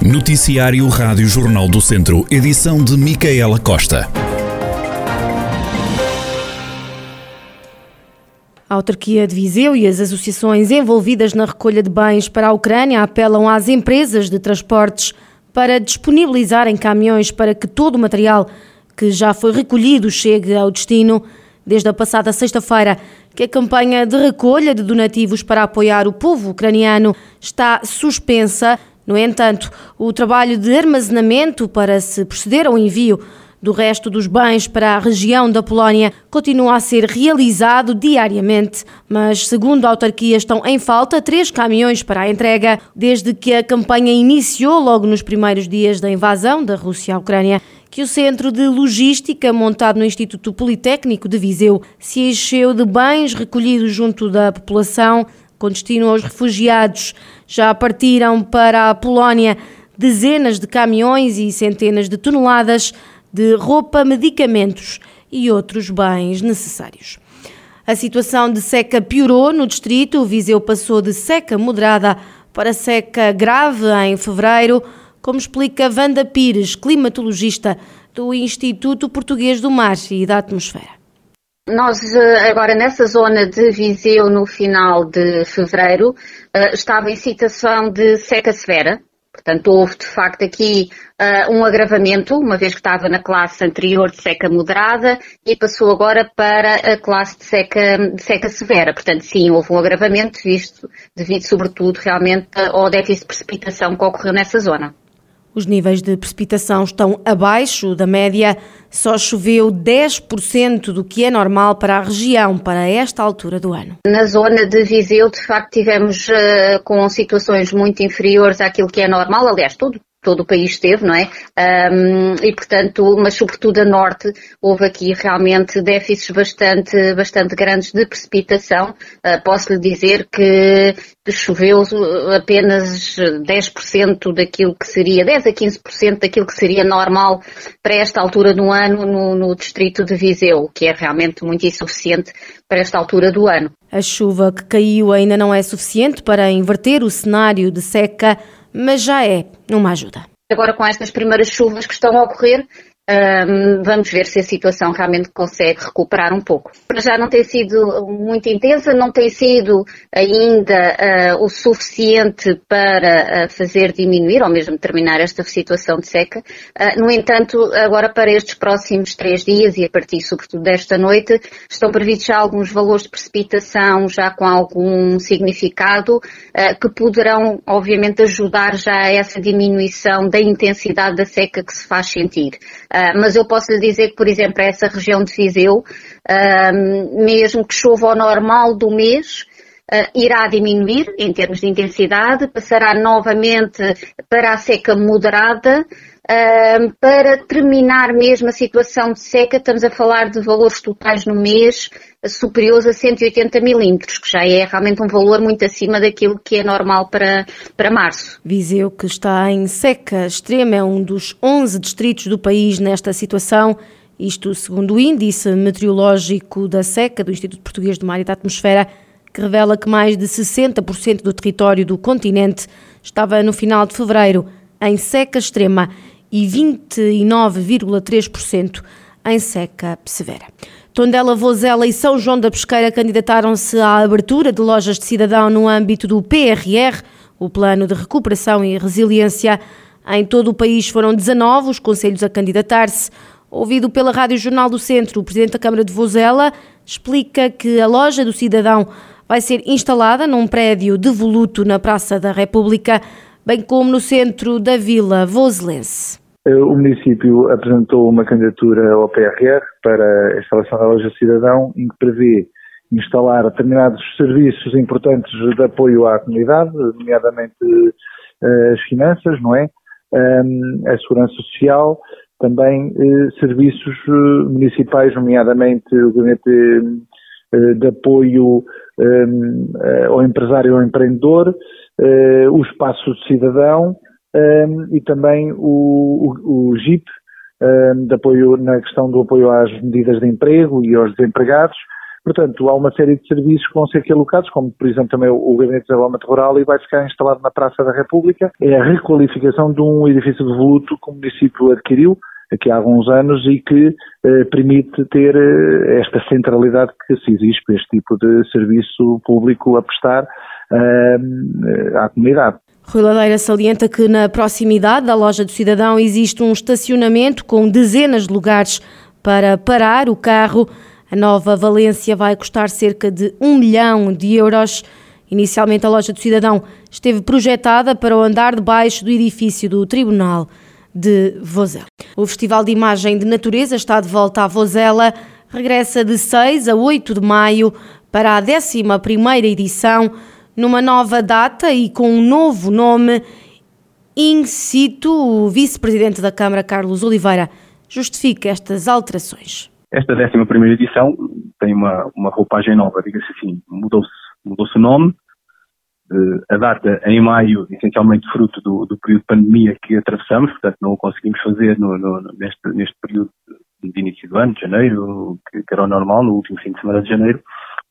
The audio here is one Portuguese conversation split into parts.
Noticiário Rádio Jornal do Centro, edição de Micaela Costa. A autarquia de Viseu e as associações envolvidas na recolha de bens para a Ucrânia apelam às empresas de transportes para disponibilizarem caminhões para que todo o material que já foi recolhido chegue ao destino. Desde a passada sexta-feira, que a campanha de recolha de donativos para apoiar o povo ucraniano está suspensa no entanto, o trabalho de armazenamento para se proceder ao envio do resto dos bens para a região da Polónia continua a ser realizado diariamente, mas segundo a autarquia estão em falta três caminhões para a entrega desde que a campanha iniciou logo nos primeiros dias da invasão da Rússia à Ucrânia que o centro de logística montado no Instituto Politécnico de Viseu se encheu de bens recolhidos junto da população com destino aos refugiados. Já partiram para a Polónia dezenas de caminhões e centenas de toneladas de roupa, medicamentos e outros bens necessários. A situação de seca piorou no distrito. O Viseu passou de seca moderada para seca grave em fevereiro, como explica Wanda Pires, climatologista do Instituto Português do Mar e da Atmosfera. Nós eh, agora nessa zona de Viseu no final de fevereiro eh, estava em situação de seca severa, portanto houve de facto aqui uh, um agravamento, uma vez que estava na classe anterior de seca moderada e passou agora para a classe de seca, de seca severa. Portanto, sim, houve um agravamento, visto devido sobretudo realmente ao déficit de precipitação que ocorreu nessa zona. Os níveis de precipitação estão abaixo da média. Só choveu 10% do que é normal para a região para esta altura do ano. Na zona de Viseu, de facto, tivemos uh, com situações muito inferiores àquilo que é normal. Aliás, todo, todo o país esteve, não é? Um, e portanto, mas sobretudo a norte, houve aqui realmente déficits bastante, bastante grandes de precipitação. Uh, posso lhe dizer que choveu apenas 10% daquilo que seria, 10 a 15% daquilo que seria normal para esta altura do ano no, no distrito de Viseu, que é realmente muito insuficiente para esta altura do ano. A chuva que caiu ainda não é suficiente para inverter o cenário de seca mas já é uma ajuda. Agora, com estas primeiras chuvas que estão a ocorrer, um, vamos ver se a situação realmente consegue recuperar um pouco. Já não tem sido muito intensa, não tem sido ainda uh, o suficiente para uh, fazer diminuir ou mesmo terminar esta situação de seca. Uh, no entanto, agora para estes próximos três dias e a partir sobretudo desta noite, estão previstos já alguns valores de precipitação já com algum significado que poderão obviamente ajudar já a essa diminuição da intensidade da seca que se faz sentir. Uh, mas eu posso lhe dizer que, por exemplo, essa região de Viseu, uh, mesmo que chova ao normal do mês, irá diminuir em termos de intensidade, passará novamente para a seca moderada. Uh, para terminar mesmo a situação de seca, estamos a falar de valores totais no mês superiores a 180 milímetros, que já é realmente um valor muito acima daquilo que é normal para, para março. Viseu, que está em seca extrema, é um dos 11 distritos do país nesta situação. Isto segundo o índice meteorológico da seca do Instituto Português do Mar e da Atmosfera, que revela que mais de 60% do território do continente estava no final de fevereiro em seca extrema e 29,3% em seca severa. Tondela, Vozela e São João da Pesqueira candidataram-se à abertura de lojas de cidadão no âmbito do PRR, o Plano de Recuperação e Resiliência. Em todo o país foram 19 os conselhos a candidatar-se. Ouvido pela Rádio Jornal do Centro, o Presidente da Câmara de Vozela explica que a loja do cidadão vai ser instalada num prédio devoluto na Praça da República, bem como no centro da Vila Voselense. Eh, o município apresentou uma candidatura ao PRR para a instalação da loja cidadão, em que prevê instalar determinados serviços importantes de apoio à comunidade, nomeadamente eh, as finanças, não é? A segurança social, também eh, serviços municipais, nomeadamente o gabinete de apoio ehm, ao empresário ao empreendedor, o espaço de cidadão, um, e também o, o, o GIP, um, de apoio, na questão do apoio às medidas de emprego e aos desempregados, Portanto, há uma série de serviços que vão ser aqui alocados, como por exemplo também o Gabinete de Desenvolvimento Rural e vai ficar instalado na Praça da República. É a requalificação de um edifício de voluto que o município adquiriu aqui há alguns anos e que eh, permite ter eh, esta centralidade que se exige para este tipo de serviço público a prestar eh, à comunidade. Rui Ladeira salienta que na proximidade da loja do cidadão existe um estacionamento com dezenas de lugares para parar o carro. A nova Valência vai custar cerca de um milhão de euros. Inicialmente, a loja do cidadão esteve projetada para o andar de baixo do edifício do Tribunal de Vozela. O Festival de Imagem de Natureza está de volta à Vozela, regressa de 6 a 8 de maio para a 11ª edição, numa nova data e com um novo nome. In situ, o vice-presidente da Câmara, Carlos Oliveira, justifica estas alterações. Esta 11 edição tem uma, uma roupagem nova, diga-se assim, mudou-se mudou o nome, a data em maio, essencialmente fruto do, do, período de pandemia que atravessamos, portanto não o conseguimos fazer no, no, neste, neste período de início do ano, de janeiro, que, que, era o normal, no último fim de semana de janeiro,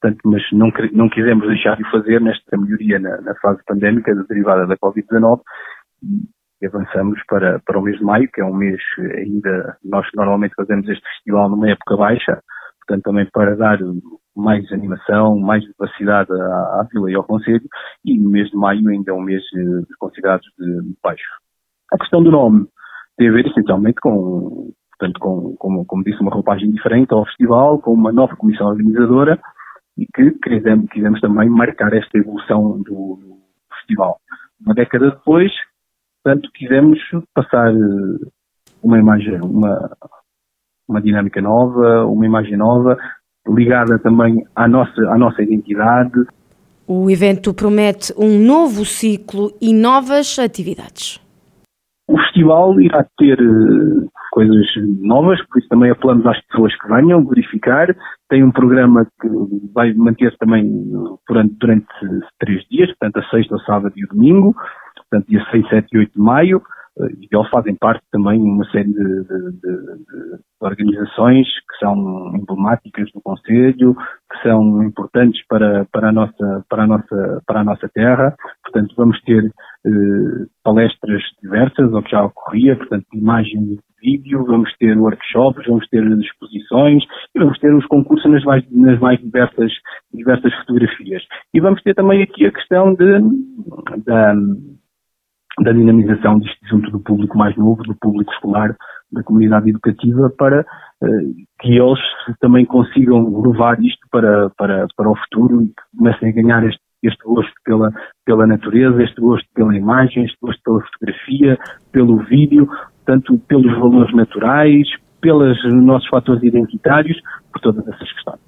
portanto, mas não, não quisemos deixar de fazer nesta melhoria na, na fase pandémica derivada da Covid-19 e avançamos para, para o mês de maio, que é um mês ainda, nós normalmente fazemos este festival numa época baixa, portanto também para dar mais animação, mais vivacidade à, à Vila e ao Conselho, e no mês de maio ainda é um mês eh, considerados de baixo. A questão do nome tem a ver essencialmente com, portanto, com, com, como disse, uma roupagem diferente ao festival, com uma nova comissão organizadora, e que quisemos, quisemos também marcar esta evolução do, do festival. Uma década depois, portanto, quisemos passar eh, uma imagem, uma, uma dinâmica nova, uma imagem nova, ligada também à nossa, à nossa identidade. O evento promete um novo ciclo e novas atividades. O festival irá ter uh, coisas novas, por isso também apelamos às pessoas que venham verificar. Tem um programa que vai manter-se também durante, durante três dias, portanto, a sexta, o sábado e o domingo, portanto, dia 6, 7 e 8 de maio e eles fazem parte também de uma série de, de, de, de, organizações que são emblemáticas do Conselho, que são importantes para, para, a, nossa, para, a, nossa, para a nossa terra. Portanto, vamos ter eh, palestras diversas, o que já ocorria, portanto, imagem e vídeo, vamos ter workshops, vamos ter exposições e vamos ter os concursos nas mais, nas mais diversas, diversas fotografias. E vamos ter também aqui a questão de, da da dinamização junto do público mais novo, do público escolar, da comunidade educativa, para uh, que eles também consigam levar isto para, para, para o futuro e comecem a ganhar este, este gosto pela, pela natureza, este gosto pela imagem, este gosto pela fotografia, pelo vídeo, tanto pelos valores naturais, pelos nossos fatores identitários, por todas essas questões.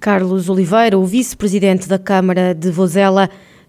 Carlos Oliveira, o vice-presidente da Câmara de Vozela,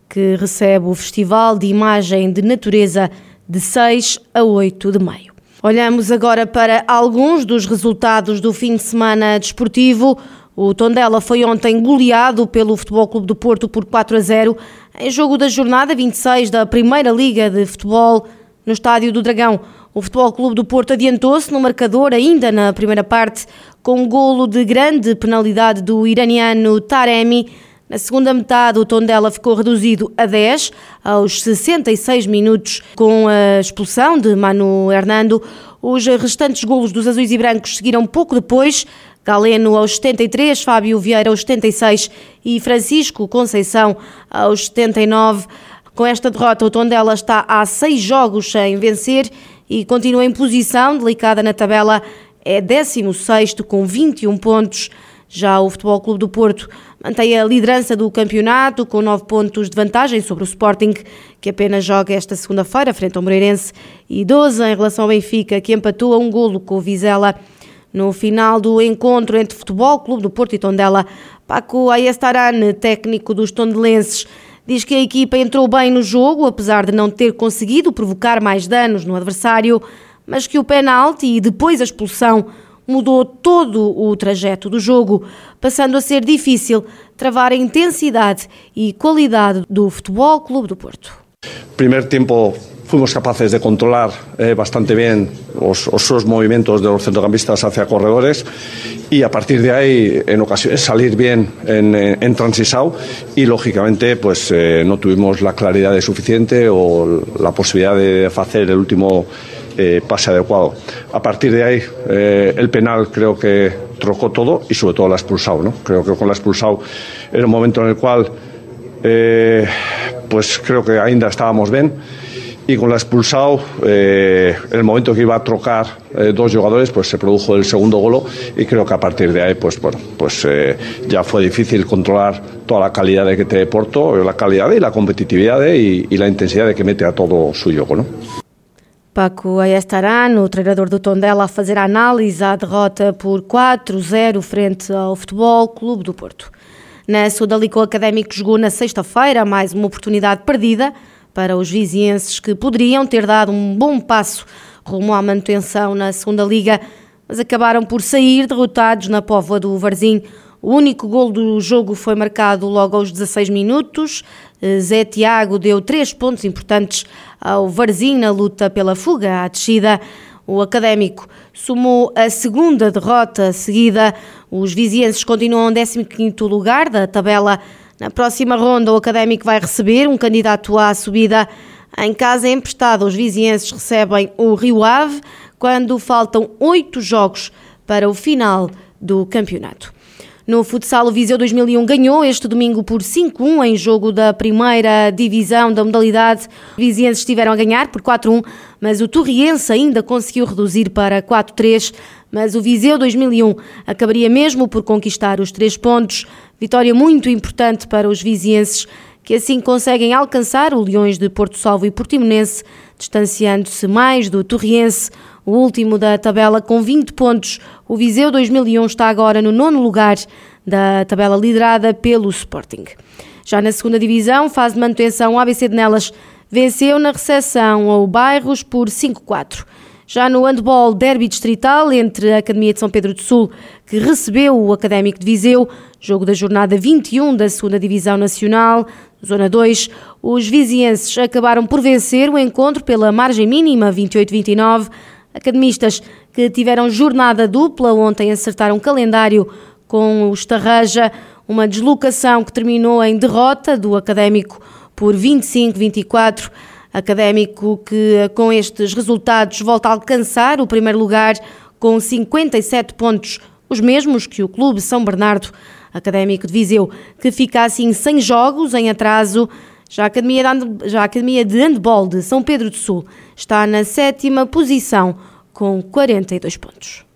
que recebe o Festival de Imagem de Natureza de 6 a 8 de maio. Olhamos agora para alguns dos resultados do fim de semana desportivo. O Tondela foi ontem goleado pelo Futebol Clube do Porto por 4 a 0 em jogo da jornada 26 da Primeira Liga de Futebol no Estádio do Dragão. O Futebol Clube do Porto adiantou-se no marcador ainda na primeira parte com um golo de grande penalidade do iraniano Taremi na segunda metade, o Tondela ficou reduzido a 10, aos 66 minutos, com a expulsão de Manu Hernando. Os restantes golos dos azuis e brancos seguiram pouco depois. Galeno aos 73, Fábio Vieira aos 76 e Francisco Conceição aos 79. Com esta derrota, o Tondela está há seis jogos sem vencer e continua em posição delicada na tabela. É 16 com 21 pontos. Já o Futebol Clube do Porto mantém a liderança do campeonato com 9 pontos de vantagem sobre o Sporting, que apenas joga esta segunda-feira frente ao Moreirense, e 12 em relação ao Benfica, que empatou a um golo com o Vizela. No final do encontro entre Futebol Clube do Porto e Tondela, Paco Ayestaran, técnico dos tondelenses, diz que a equipa entrou bem no jogo, apesar de não ter conseguido provocar mais danos no adversário, mas que o penalti e depois a expulsão mudou todo o trajeto do jogo, passando a ser difícil travar a intensidade e qualidade do Futebol Clube do Porto. Primer tiempo fuimos capaces de controlar eh, bastante bien los, los, movimientos de los centrocampistas hacia corredores y a partir de ahí en ocasiones salir bien en, en transisao y lógicamente pues eh, no tuvimos la claridad suficiente o la posibilidad de hacer el último eh, pase adecuado. A partir de ahí eh, el penal creo que trocó todo y sobre todo la expulsado. ¿no? Creo que con la expulsado era un momento en el cual eh, pues creo que ainda estábamos bien y con la expulsado, eh, el momento que iba a trocar dos jugadores, pues se produjo el segundo golo y creo que a partir de ahí, pues bueno, pues ya fue difícil controlar toda la calidad de que te Porto, la calidad y la competitividad y, y la intensidad de que mete a todo su juego, ¿no? Paco Ayestarán, o treinador do Tondela, a fazer a análise à derrota por 4-0 frente ao Futebol Clube do Porto. Na Sudalico Académico jogou na sexta-feira mais uma oportunidade perdida para os vizienses que poderiam ter dado um bom passo rumo à manutenção na segunda liga, mas acabaram por sair derrotados na Póvoa do Varzim. O único gol do jogo foi marcado logo aos 16 minutos. Zé Tiago deu três pontos importantes ao Varzim na luta pela fuga à descida. O Académico somou a segunda derrota seguida. Os vizienses continuam em 15º lugar da tabela na próxima ronda, o Académico vai receber um candidato à subida. Em casa emprestada, os vizienses recebem o Rio Ave quando faltam oito jogos para o final do campeonato. No futsal, o Viseu 2001 ganhou este domingo por 5-1 em jogo da primeira divisão da modalidade. Os vizienses estiveram a ganhar por 4-1, mas o Torriense ainda conseguiu reduzir para 4-3. Mas o Viseu 2001 acabaria mesmo por conquistar os três pontos. Vitória muito importante para os vizienses, que assim conseguem alcançar o Leões de Porto Salvo e Portimonense, distanciando-se mais do Torriense, o último da tabela com 20 pontos. O Viseu 2001 está agora no nono lugar da tabela liderada pelo Sporting. Já na segunda divisão, fase de manutenção, o ABC de Nelas venceu na recepção ao Bairros por 5-4. Já no handball derby distrital entre a Academia de São Pedro do Sul, que recebeu o Académico de Viseu, jogo da jornada 21 da segunda Divisão Nacional, Zona 2, os vizienses acabaram por vencer o encontro pela margem mínima 28-29 Academistas que tiveram jornada dupla ontem acertaram calendário com o Estarraja, uma deslocação que terminou em derrota do Académico por 25-24. Académico que com estes resultados volta a alcançar o primeiro lugar com 57 pontos, os mesmos que o Clube São Bernardo. Académico de Viseu, que fica assim sem jogos em atraso. Já a Academia de, já a Academia de Handball de São Pedro do Sul está na sétima posição com 42 pontos.